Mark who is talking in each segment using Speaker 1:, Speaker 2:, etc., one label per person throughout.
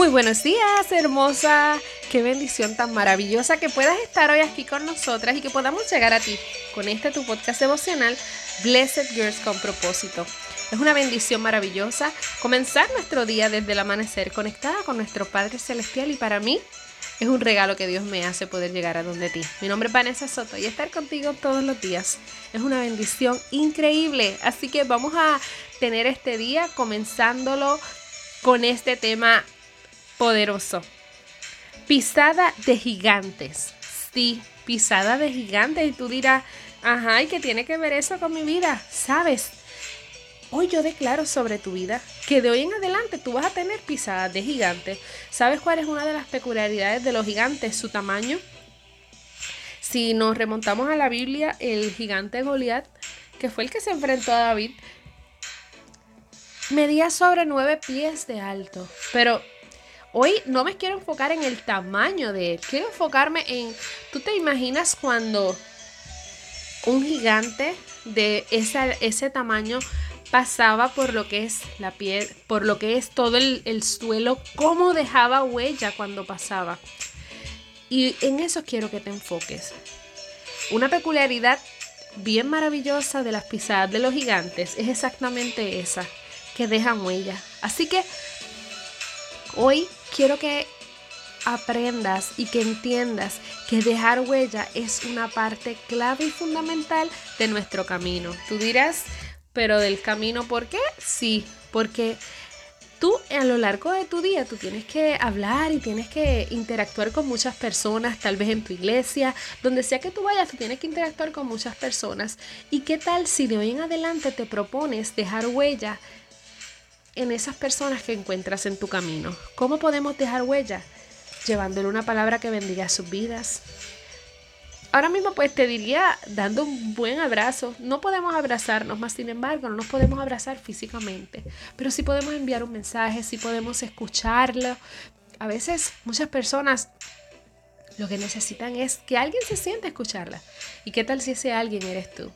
Speaker 1: Muy buenos días, hermosa. Qué bendición tan maravillosa que puedas estar hoy aquí con nosotras y que podamos llegar a ti con este tu podcast devocional, Blessed Girls con propósito. Es una bendición maravillosa comenzar nuestro día desde el amanecer conectada con nuestro Padre Celestial y para mí es un regalo que Dios me hace poder llegar a donde ti. Mi nombre es Vanessa Soto y estar contigo todos los días es una bendición increíble. Así que vamos a tener este día comenzándolo con este tema poderoso. Pisada de gigantes. Sí, pisada de gigantes. Y tú dirás, ajá, ¿y qué tiene que ver eso con mi vida? ¿Sabes? Hoy yo declaro sobre tu vida que de hoy en adelante tú vas a tener pisadas de gigantes. ¿Sabes cuál es una de las peculiaridades de los gigantes? Su tamaño. Si nos remontamos a la Biblia, el gigante Goliat, que fue el que se enfrentó a David, medía sobre nueve pies de alto. Pero hoy no me quiero enfocar en el tamaño de él. Quiero enfocarme en, ¿tú te imaginas cuando un gigante de ese tamaño pasaba por lo que es la piel, por lo que es todo el, el suelo, cómo dejaba huella cuando pasaba. Y en eso quiero que te enfoques. Una peculiaridad bien maravillosa de las pisadas de los gigantes es exactamente esa, que dejan huella. Así que hoy quiero que aprendas y que entiendas que dejar huella es una parte clave y fundamental de nuestro camino. Tú dirás, pero del camino, ¿por qué? Sí, porque tú a lo largo de tu día tú tienes que hablar y tienes que interactuar con muchas personas, tal vez en tu iglesia, donde sea que tú vayas, tú tienes que interactuar con muchas personas. ¿Y qué tal si de hoy en adelante te propones dejar huella en esas personas que encuentras en tu camino? ¿Cómo podemos dejar huella? Llevándole una palabra que bendiga sus vidas, Ahora mismo pues te diría dando un buen abrazo. No podemos abrazarnos, más sin embargo no nos podemos abrazar físicamente, pero sí podemos enviar un mensaje, sí podemos escucharlo. A veces muchas personas lo que necesitan es que alguien se siente a escucharla. ¿Y qué tal si ese alguien eres tú?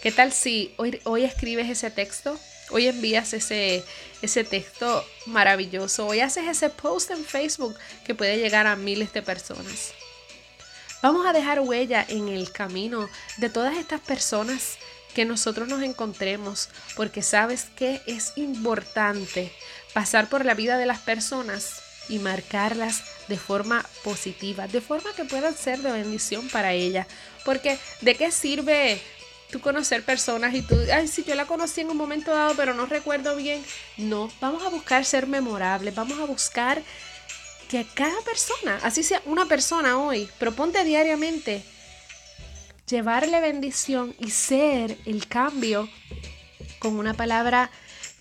Speaker 1: ¿Qué tal si hoy, hoy escribes ese texto? Hoy envías ese, ese texto maravilloso. Hoy haces ese post en Facebook que puede llegar a miles de personas. Vamos a dejar huella en el camino de todas estas personas que nosotros nos encontremos, porque sabes que es importante pasar por la vida de las personas y marcarlas de forma positiva, de forma que puedan ser de bendición para ellas. Porque ¿de qué sirve tú conocer personas y tú, ay, si yo la conocí en un momento dado, pero no recuerdo bien? No, vamos a buscar ser memorables, vamos a buscar que cada persona, así sea una persona hoy, proponte diariamente llevarle bendición y ser el cambio con una palabra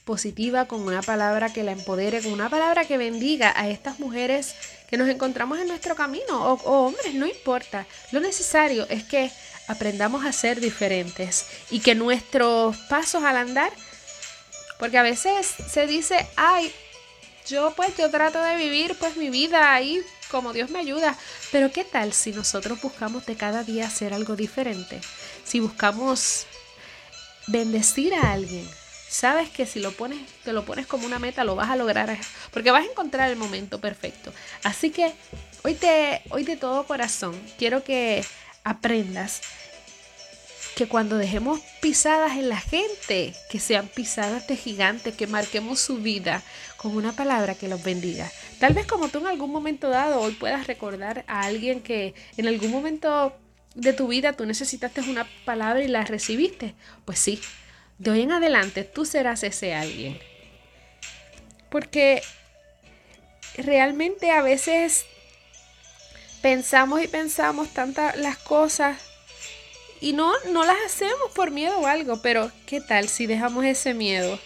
Speaker 1: positiva, con una palabra que la empodere, con una palabra que bendiga a estas mujeres que nos encontramos en nuestro camino, o, o, hombres, no importa. Lo necesario es que aprendamos a ser diferentes y que nuestros pasos al andar, porque a veces se dice, ay, yo pues yo trato de vivir pues mi vida ahí como Dios me ayuda. Pero ¿qué tal si nosotros buscamos de cada día hacer algo diferente? Si buscamos bendecir a alguien, sabes que si lo pones, te lo pones como una meta, lo vas a lograr, porque vas a encontrar el momento perfecto. Así que hoy te, hoy de todo corazón quiero que aprendas que cuando dejemos pisadas en la gente, que sean pisadas de gigantes, que marquemos su vida con una palabra que los bendiga. Tal vez como tú en algún momento dado hoy puedas recordar a alguien que en algún momento de tu vida tú necesitaste una palabra y la recibiste. Pues sí, de hoy en adelante tú serás ese alguien. Porque realmente a veces pensamos y pensamos tantas las cosas y no, no las hacemos por miedo o algo, pero ¿qué tal si dejamos ese miedo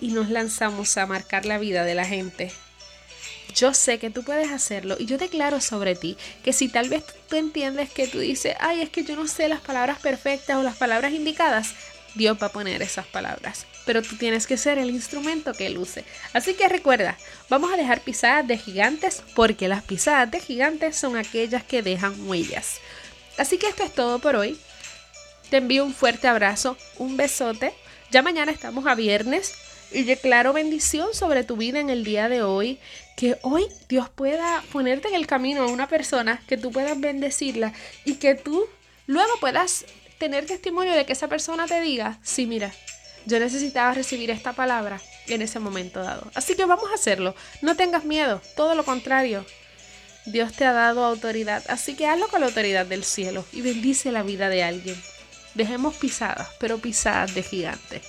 Speaker 1: y nos lanzamos a marcar la vida de la gente? Yo sé que tú puedes hacerlo y yo declaro sobre ti que si tal vez tú entiendes que tú dices, ay, es que yo no sé las palabras perfectas o las palabras indicadas, Dios va a poner esas palabras. Pero tú tienes que ser el instrumento que él use. Así que recuerda, vamos a dejar pisadas de gigantes porque las pisadas de gigantes son aquellas que dejan huellas. Así que esto es todo por hoy. Te envío un fuerte abrazo, un besote. Ya mañana estamos a viernes. Y declaro bendición sobre tu vida en el día de hoy. Que hoy Dios pueda ponerte en el camino a una persona, que tú puedas bendecirla y que tú luego puedas tener testimonio de que esa persona te diga, sí, mira, yo necesitaba recibir esta palabra en ese momento dado. Así que vamos a hacerlo. No tengas miedo, todo lo contrario. Dios te ha dado autoridad, así que hazlo con la autoridad del cielo y bendice la vida de alguien. Dejemos pisadas, pero pisadas de gigante.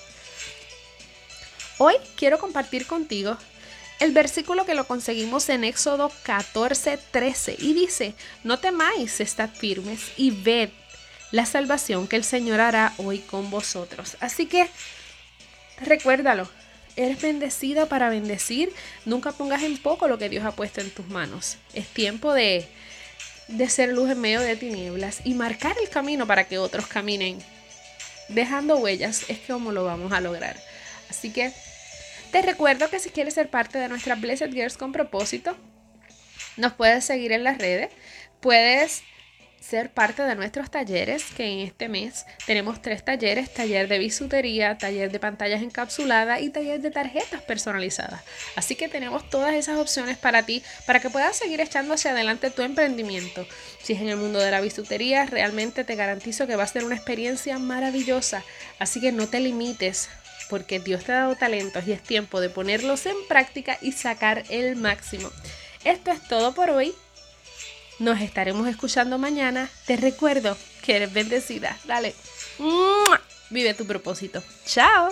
Speaker 1: Hoy quiero compartir contigo el versículo que lo conseguimos en Éxodo 14, 13 y dice, no temáis, estad firmes y ved la salvación que el Señor hará hoy con vosotros. Así que recuérdalo, eres bendecida para bendecir. Nunca pongas en poco lo que Dios ha puesto en tus manos. Es tiempo de, de ser luz en medio de tinieblas y marcar el camino para que otros caminen. Dejando huellas es como lo vamos a lograr. Así que te recuerdo que si quieres ser parte de nuestra Blessed Girls con propósito, nos puedes seguir en las redes. Puedes ser parte de nuestros talleres, que en este mes tenemos tres talleres, taller de bisutería, taller de pantallas encapsuladas y taller de tarjetas personalizadas. Así que tenemos todas esas opciones para ti, para que puedas seguir echando hacia adelante tu emprendimiento. Si es en el mundo de la bisutería, realmente te garantizo que va a ser una experiencia maravillosa. Así que no te limites, porque Dios te ha dado talentos y es tiempo de ponerlos en práctica y sacar el máximo. Esto es todo por hoy. Nos estaremos escuchando mañana. Te recuerdo que eres bendecida. Dale. Vive tu propósito. Chao.